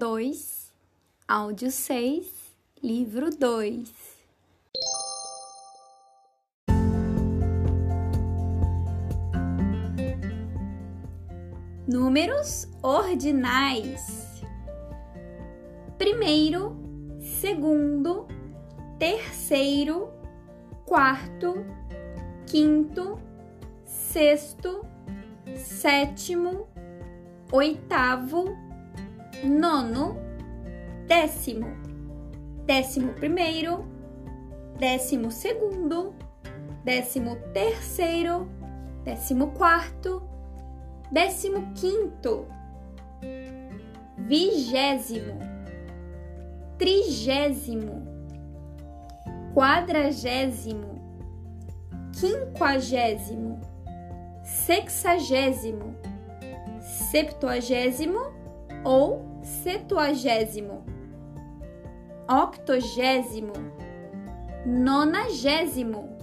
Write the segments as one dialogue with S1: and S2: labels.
S1: 2, áudio 6, livro 2. Números ordinais: primeiro, segundo, terceiro, quarto, quinto, sexto, sétimo, oitavo, nono, décimo, décimo primeiro, décimo segundo, décimo terceiro, décimo quarto, décimo quinto, vigésimo, trigésimo, quadragésimo, quinquagésimo, sexagésimo, septuagésimo ou setuagésimo, octogésimo, nonagésimo,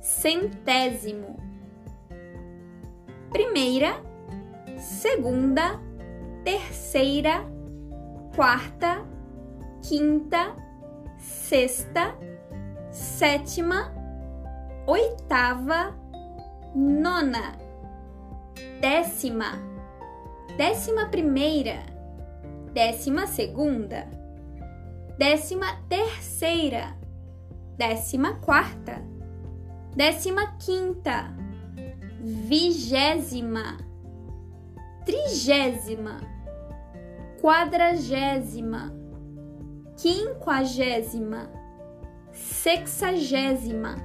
S1: centésimo. Primeira, segunda, terceira, quarta, quinta, sexta, sétima, oitava, nona, décima, décima primeira, décima segunda, décima terceira, décima quarta, décima quinta, vigésima, trigésima, quadragésima, quinquagésima, sexagésima,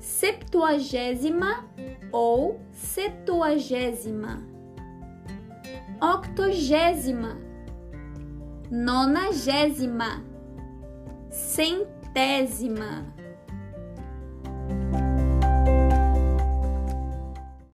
S1: septuagésima ou setuagésima, octogésima, nonagésima, centésima